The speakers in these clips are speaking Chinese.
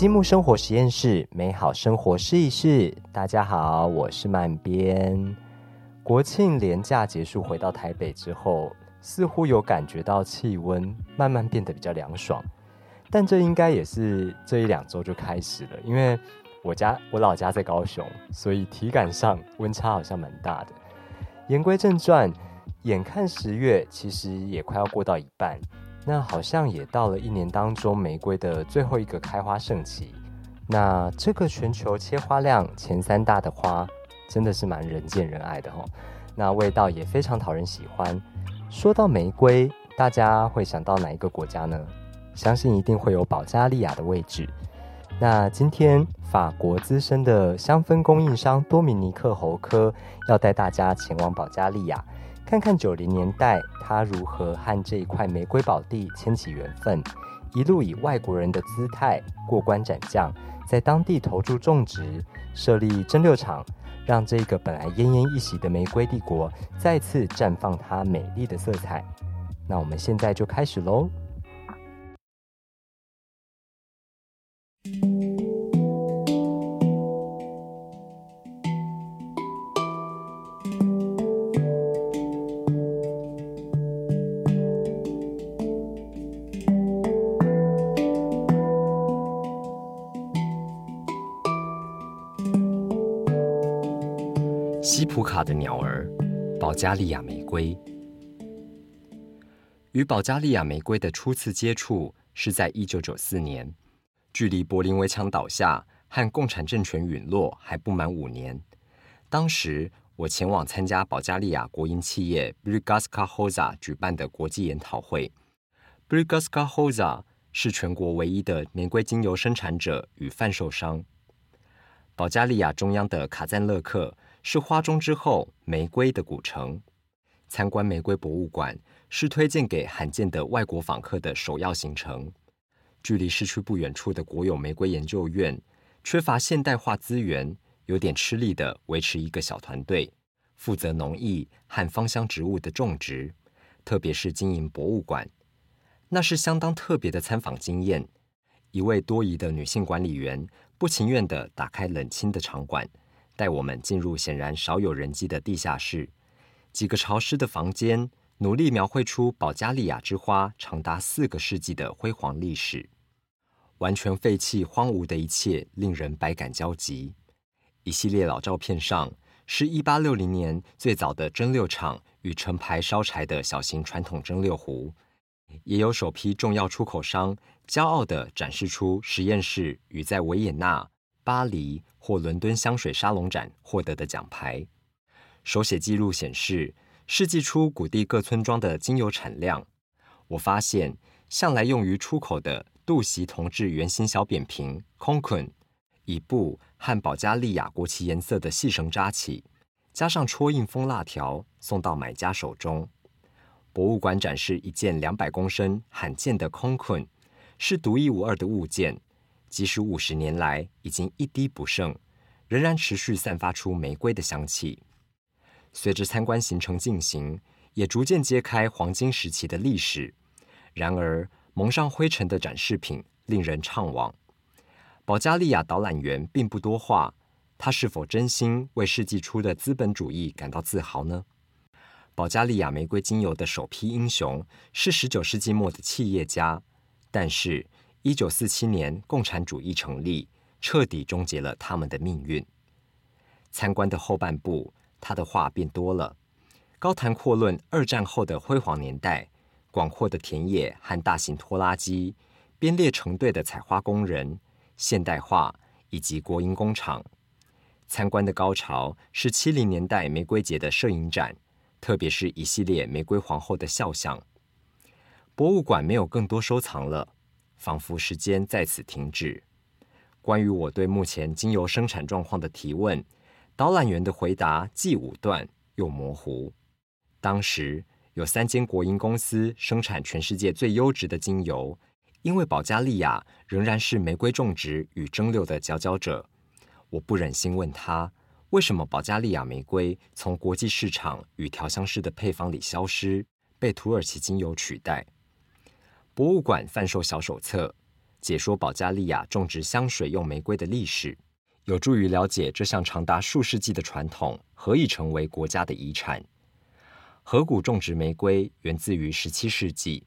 积木生活实验室，美好生活试一试。大家好，我是曼边。国庆连假结束，回到台北之后，似乎有感觉到气温慢慢变得比较凉爽。但这应该也是这一两周就开始了，因为我家我老家在高雄，所以体感上温差好像蛮大的。言归正传，眼看十月其实也快要过到一半。那好像也到了一年当中玫瑰的最后一个开花盛期。那这个全球切花量前三大的花，真的是蛮人见人爱的哦。那味道也非常讨人喜欢。说到玫瑰，大家会想到哪一个国家呢？相信一定会有保加利亚的位置。那今天法国资深的香氛供应商多米尼克侯科要带大家前往保加利亚。看看九零年代他如何和这一块玫瑰宝地牵起缘分，一路以外国人的姿态过关斩将，在当地投注种植、设立蒸馏厂，让这个本来奄奄一息的玫瑰帝国再次绽放它美丽的色彩。那我们现在就开始喽。西普卡的鸟儿，保加利亚玫瑰。与保加利亚玫瑰的初次接触是在一九九四年，距离柏林围墙倒下和共产政权陨落还不满五年。当时我前往参加保加利亚国营企业 Brigaska Hoza 举办的国际研讨会。Brigaska Hoza 是全国唯一的玫瑰精油生产者与贩售商。保加利亚中央的卡赞勒克。是花中之后玫瑰的古城。参观玫瑰博物馆是推荐给罕见的外国访客的首要行程。距离市区不远处的国有玫瑰研究院，缺乏现代化资源，有点吃力的维持一个小团队，负责农艺和芳香植物的种植，特别是经营博物馆，那是相当特别的参访经验。一位多疑的女性管理员不情愿的打开冷清的场馆。带我们进入显然少有人迹的地下室，几个潮湿的房间，努力描绘出保加利亚之花长达四个世纪的辉煌历史。完全废弃荒芜的一切，令人百感交集。一系列老照片上，是一八六零年最早的蒸馏厂与成排烧柴的小型传统蒸馏壶，也有首批重要出口商骄傲地展示出实验室与在维也纳。巴黎或伦敦香水沙龙展获得的奖牌，手写记录显示，世纪初谷地各村庄的精油产量。我发现，向来用于出口的杜席铜制圆形小扁瓶 （Concon） 以布和保加利亚国旗颜色的细绳扎起，加上戳印封蜡条，送到买家手中。博物馆展示一件两百公升罕见的 Concon，是独一无二的物件。即使五十年来已经一滴不剩，仍然持续散发出玫瑰的香气。随着参观行程进行，也逐渐揭开黄金时期的历史。然而，蒙上灰尘的展示品令人怅惘。保加利亚导览员并不多话，他是否真心为世纪初的资本主义感到自豪呢？保加利亚玫瑰精油的首批英雄是十九世纪末的企业家，但是。一九四七年，共产主义成立，彻底终结了他们的命运。参观的后半部，他的话变多了，高谈阔论二战后的辉煌年代、广阔的田野和大型拖拉机、编列成队的采花工人、现代化以及国营工厂。参观的高潮是七零年代玫瑰节的摄影展，特别是一系列玫瑰皇后的肖像。博物馆没有更多收藏了。仿佛时间在此停止。关于我对目前精油生产状况的提问，导览员的回答既武断又模糊。当时有三间国营公司生产全世界最优质的精油，因为保加利亚仍然是玫瑰种植与蒸馏的佼佼者。我不忍心问他，为什么保加利亚玫瑰从国际市场与调香师的配方里消失，被土耳其精油取代。博物馆贩售小手册，解说保加利亚种植香水用玫瑰的历史，有助于了解这项长达数世纪的传统何以成为国家的遗产。河谷种植玫瑰源自于十七世纪，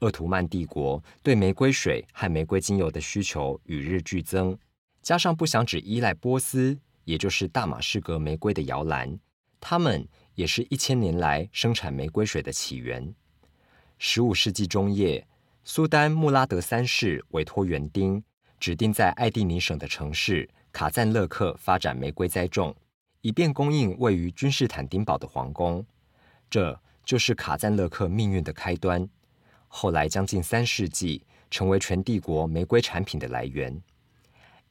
鄂图曼帝国对玫瑰水和玫瑰精油的需求与日俱增，加上不想只依赖波斯，也就是大马士革玫瑰的摇篮，他们也是一千年来生产玫瑰水的起源。十五世纪中叶，苏丹穆拉德三世委托园丁，指定在艾地尼省的城市卡赞勒克发展玫瑰栽种，以便供应位于君士坦丁堡的皇宫。这就是卡赞勒克命运的开端。后来将近三世纪，成为全帝国玫瑰产品的来源。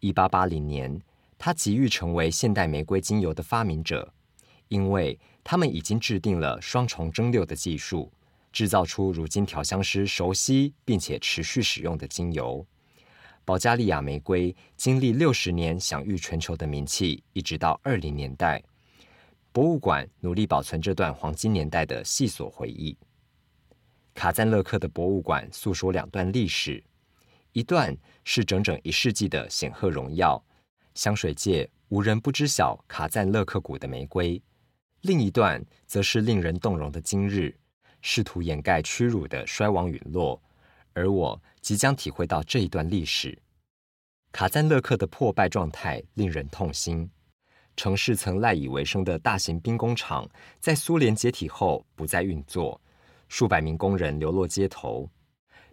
一八八零年，他急于成为现代玫瑰精油的发明者，因为他们已经制定了双重蒸馏的技术。制造出如今调香师熟悉并且持续使用的精油。保加利亚玫瑰经历六十年享誉全球的名气，一直到二零年代，博物馆努力保存这段黄金年代的细琐回忆。卡赞勒克的博物馆诉说两段历史：一段是整整一世纪的显赫荣耀，香水界无人不知晓卡赞勒克谷的玫瑰；另一段则是令人动容的今日。试图掩盖屈辱的衰亡陨落，而我即将体会到这一段历史。卡赞勒克的破败状态令人痛心。城市曾赖以为生的大型兵工厂，在苏联解体后不再运作，数百名工人流落街头。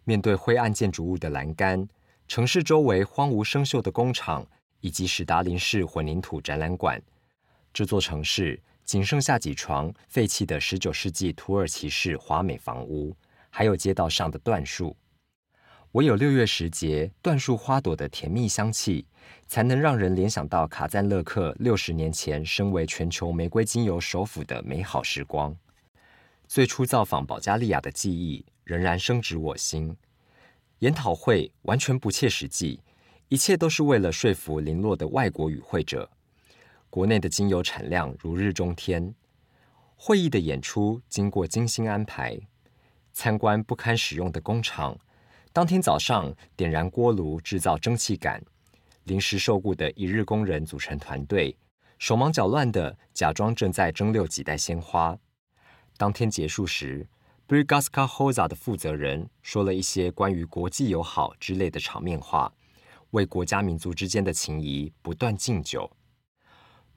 面对灰暗建筑物的栏杆，城市周围荒芜生锈的工厂，以及史达林式混凝土展览馆，这座城市。仅剩下几床废弃的十九世纪土耳其式华美房屋，还有街道上的椴树。唯有六月时节，椴树花朵的甜蜜香气，才能让人联想到卡赞勒克六十年前身为全球玫瑰精油首府的美好时光。最初造访保加利亚的记忆仍然深植我心。研讨会完全不切实际，一切都是为了说服零落的外国与会者。国内的精油产量如日中天，会议的演出经过精心安排，参观不堪使用的工厂，当天早上点燃锅炉制造蒸汽感，临时受雇的一日工人组成团队，手忙脚乱的假装正在蒸馏几袋鲜花。当天结束时 b r i g a s k a Hoza 的负责人说了一些关于国际友好之类的场面话，为国家民族之间的情谊不断敬酒。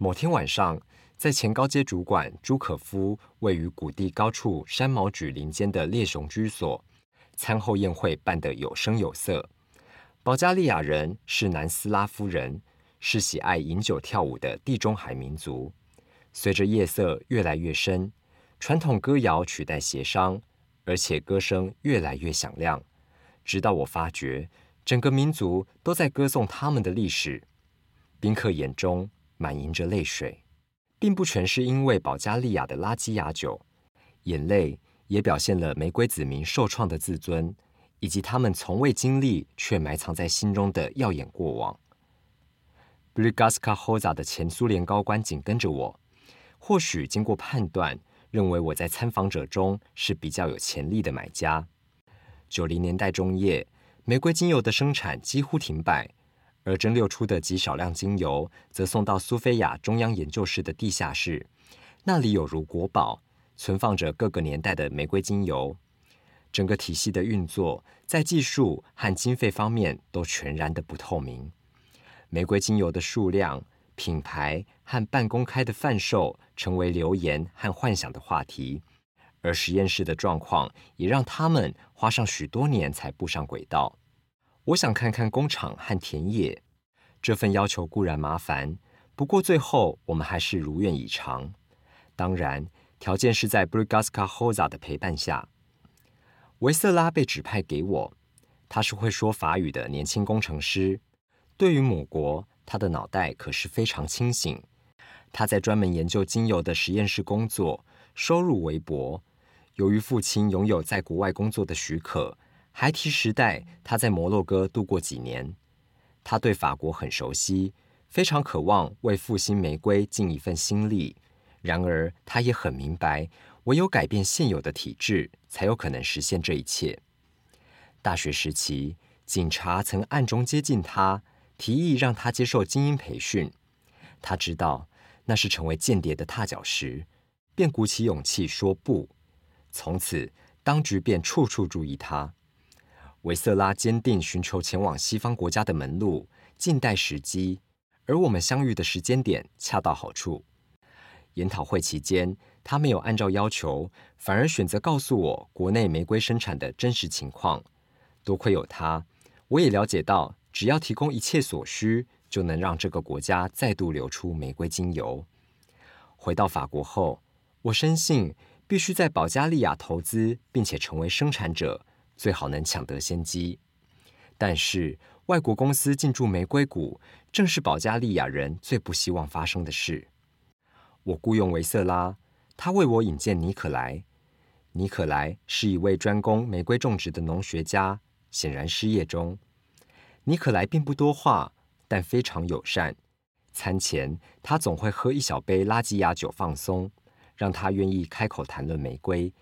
某天晚上，在前高阶主管朱可夫位于谷地高处山毛榉林间的猎熊居所，餐后宴会办得有声有色。保加利亚人是南斯拉夫人，是喜爱饮酒跳舞的地中海民族。随着夜色越来越深，传统歌谣取代协商，而且歌声越来越响亮，直到我发觉整个民族都在歌颂他们的历史。宾客眼中。满盈着泪水，并不全是因为保加利亚的垃圾雅酒，眼泪也表现了玫瑰子民受创的自尊，以及他们从未经历却埋藏在心中的耀眼过往。b r i g a s k a Hoza 的前苏联高官紧跟着我，或许经过判断，认为我在参访者中是比较有潜力的买家。九零年代中叶，玫瑰精油的生产几乎停摆。而蒸馏出的极少量精油，则送到苏菲亚中央研究室的地下室，那里有如国宝，存放着各个年代的玫瑰精油。整个体系的运作，在技术和经费方面都全然的不透明。玫瑰精油的数量、品牌和半公开的贩售，成为流言和幻想的话题。而实验室的状况，也让他们花上许多年才步上轨道。我想看看工厂和田野，这份要求固然麻烦，不过最后我们还是如愿以偿。当然，条件是在 Brigaska Hoza 的陪伴下。维瑟拉被指派给我，他是会说法语的年轻工程师。对于母国，他的脑袋可是非常清醒。他在专门研究精油的实验室工作，收入微薄。由于父亲拥有在国外工作的许可。孩提时代，他在摩洛哥度过几年。他对法国很熟悉，非常渴望为复兴玫瑰尽一份心力。然而，他也很明白，唯有改变现有的体制，才有可能实现这一切。大学时期，警察曾暗中接近他，提议让他接受精英培训。他知道那是成为间谍的踏脚石，便鼓起勇气说不。从此，当局便处处注意他。维瑟拉坚定寻求前往西方国家的门路，静待时机。而我们相遇的时间点恰到好处。研讨会期间，他没有按照要求，反而选择告诉我国内玫瑰生产的真实情况。多亏有他，我也了解到，只要提供一切所需，就能让这个国家再度流出玫瑰精油。回到法国后，我深信必须在保加利亚投资，并且成为生产者，最好能抢得先机。但是，外国公司进驻玫瑰谷，正是保加利亚人最不希望发生的事。我雇佣维瑟拉，他为我引荐尼可莱。尼可莱是一位专攻玫瑰种植的农学家，显然失业中。尼可莱并不多话，但非常友善。餐前，他总会喝一小杯拉吉亚酒放松，让他愿意开口谈论玫瑰，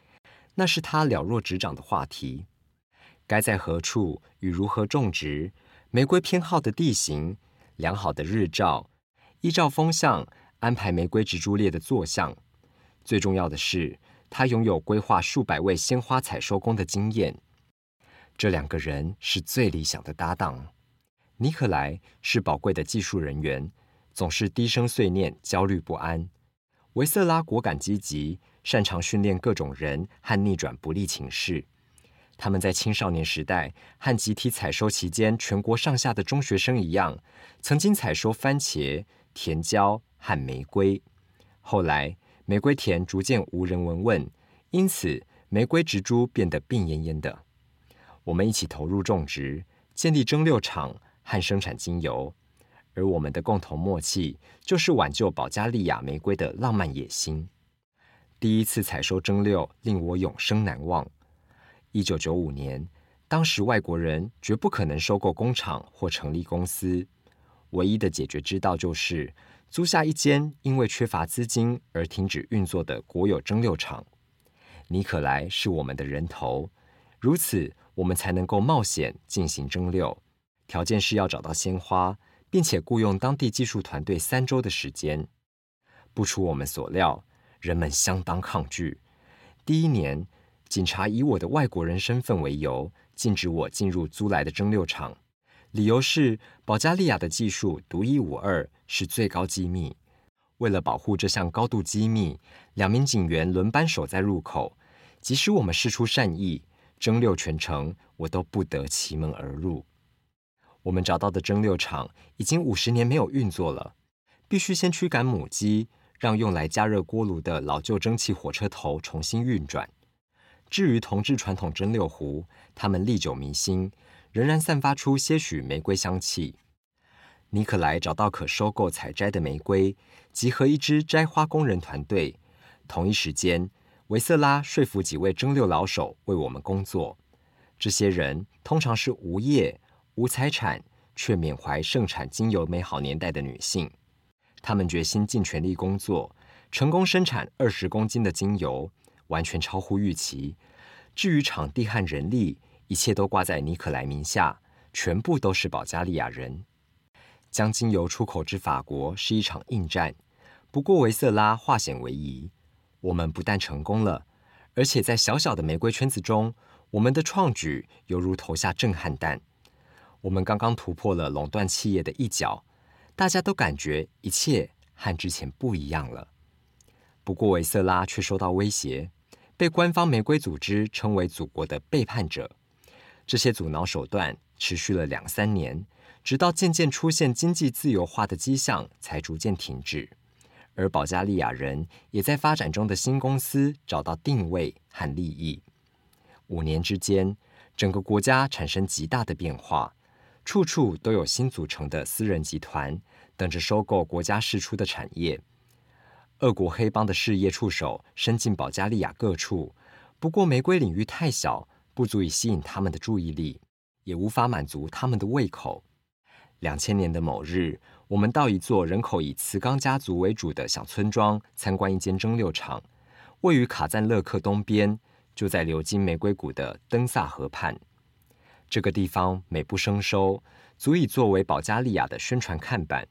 那是他了若指掌的话题。该在何处与如何种植？玫瑰偏好的地形、良好的日照、依照风向安排玫瑰植株列的坐向。最重要的是，他拥有规划数百位鲜花采收工的经验。这两个人是最理想的搭档。尼克莱是宝贵的技术人员，总是低声碎念、焦虑不安；维瑟拉果敢积极，擅长训练各种人和逆转不利情势。他们在青少年时代和集体采收期间，全国上下的中学生一样，曾经采收番茄、甜椒和玫瑰。后来，玫瑰田逐渐无人闻问，因此玫瑰植株变得病恹恹的。我们一起投入种植，建立蒸馏厂和生产精油，而我们的共同默契就是挽救保加利亚玫瑰的浪漫野心。第一次采收蒸馏令我永生难忘。一九九五年，当时外国人绝不可能收购工厂或成立公司，唯一的解决之道就是租下一间因为缺乏资金而停止运作的国有蒸馏厂。尼可莱是我们的人头，如此我们才能够冒险进行蒸馏。条件是要找到鲜花，并且雇佣当地技术团队三周的时间。不出我们所料，人们相当抗拒。第一年。警察以我的外国人身份为由，禁止我进入租来的蒸馏厂，理由是保加利亚的技术独一无二，是最高机密。为了保护这项高度机密，两名警员轮班守在入口，即使我们施出善意，蒸馏全程我都不得其门而入。我们找到的蒸馏厂已经五十年没有运作了，必须先驱赶母鸡，让用来加热锅炉的老旧蒸汽火车头重新运转。至于同治传统蒸馏壶，他们历久弥新，仍然散发出些许玫瑰香气。尼克莱找到可收购采摘的玫瑰，集合一支摘花工人团队。同一时间，维瑟拉说服几位蒸馏老手为我们工作。这些人通常是无业、无财产，却缅怀盛产精油美好年代的女性。他们决心尽全力工作，成功生产二十公斤的精油。完全超乎预期。至于场地和人力，一切都挂在尼可莱名下，全部都是保加利亚人。将精油出口至法国是一场硬战，不过维瑟拉化险为夷。我们不但成功了，而且在小小的玫瑰圈子中，我们的创举犹如投下震撼弹。我们刚刚突破了垄断企业的一角，大家都感觉一切和之前不一样了。不过维瑟拉却受到威胁。被官方玫瑰组织称为祖国的背叛者，这些阻挠手段持续了两三年，直到渐渐出现经济自由化的迹象，才逐渐停止。而保加利亚人也在发展中的新公司找到定位和利益。五年之间，整个国家产生极大的变化，处处都有新组成的私人集团等着收购国家释出的产业。俄国黑帮的事业触手伸进保加利亚各处，不过玫瑰领域太小，不足以吸引他们的注意力，也无法满足他们的胃口。两千年的某日，我们到一座人口以茨冈家族为主的小村庄参观一间蒸馏厂，位于卡赞勒克东边，就在流经玫瑰谷的登萨河畔。这个地方美不胜收，足以作为保加利亚的宣传看板。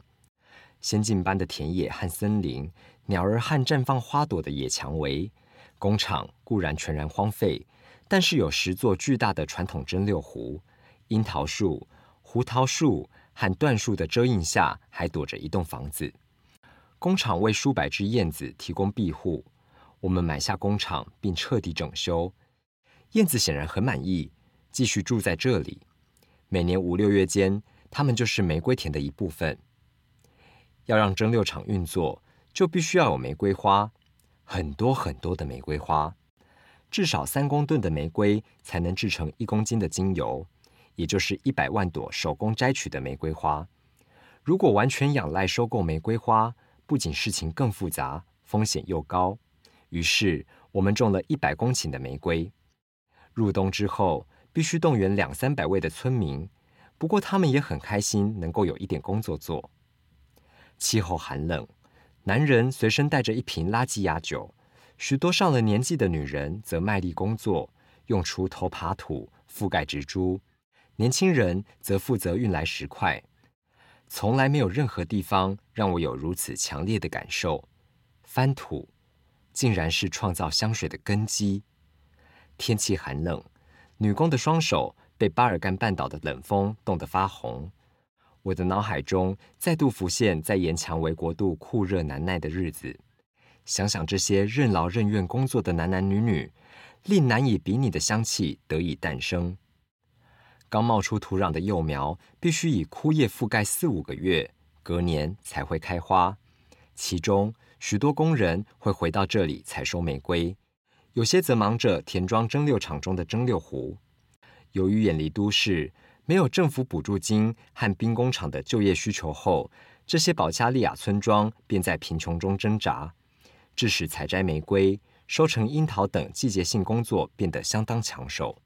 仙境般的田野和森林，鸟儿和绽放花朵的野蔷薇，工厂固然全然荒废，但是有十座巨大的传统蒸馏壶，樱桃树、胡桃树和椴树的遮荫下，还躲着一栋房子。工厂为数百只燕子提供庇护。我们买下工厂并彻底整修，燕子显然很满意，继续住在这里。每年五六月间，它们就是玫瑰田的一部分。要让蒸馏厂运作，就必须要有玫瑰花，很多很多的玫瑰花，至少三公吨的玫瑰才能制成一公斤的精油，也就是一百万朵手工摘取的玫瑰花。如果完全仰赖收购玫瑰花，不仅事情更复杂，风险又高。于是我们种了一百公顷的玫瑰。入冬之后，必须动员两三百位的村民，不过他们也很开心，能够有一点工作做。气候寒冷，男人随身带着一瓶拉吉雅酒，许多上了年纪的女人则卖力工作，用锄头耙土覆盖植株，年轻人则负责运来石块。从来没有任何地方让我有如此强烈的感受：翻土竟然是创造香水的根基。天气寒冷，女工的双手被巴尔干半岛的冷风冻得发红。我的脑海中再度浮现在沿蔷薇国度酷热难耐的日子，想想这些任劳任怨工作的男男女女，令难以比拟的香气得以诞生。刚冒出土壤的幼苗必须以枯叶覆盖四五个月，隔年才会开花。其中许多工人会回到这里采收玫瑰，有些则忙着填装蒸馏厂中的蒸馏壶。由于远离都市。没有政府补助金和兵工厂的就业需求后，这些保加利亚村庄便在贫穷中挣扎，致使采摘玫瑰、收成樱桃等季节性工作变得相当抢手。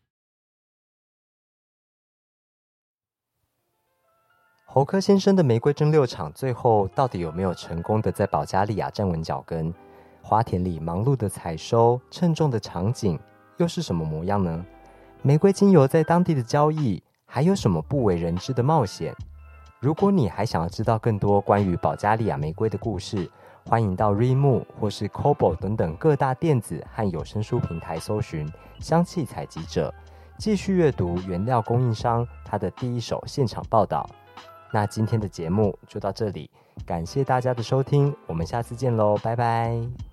侯科先生的玫瑰蒸馏厂最后到底有没有成功的在保加利亚站稳脚跟？花田里忙碌的采收、称重的场景又是什么模样呢？玫瑰精油在当地的交易。还有什么不为人知的冒险？如果你还想要知道更多关于保加利亚玫瑰的故事，欢迎到 Reimu 或是 Kobo 等等各大电子和有声书平台搜寻香气采集者，继续阅读原料供应商他的第一手现场报道。那今天的节目就到这里，感谢大家的收听，我们下次见喽，拜拜。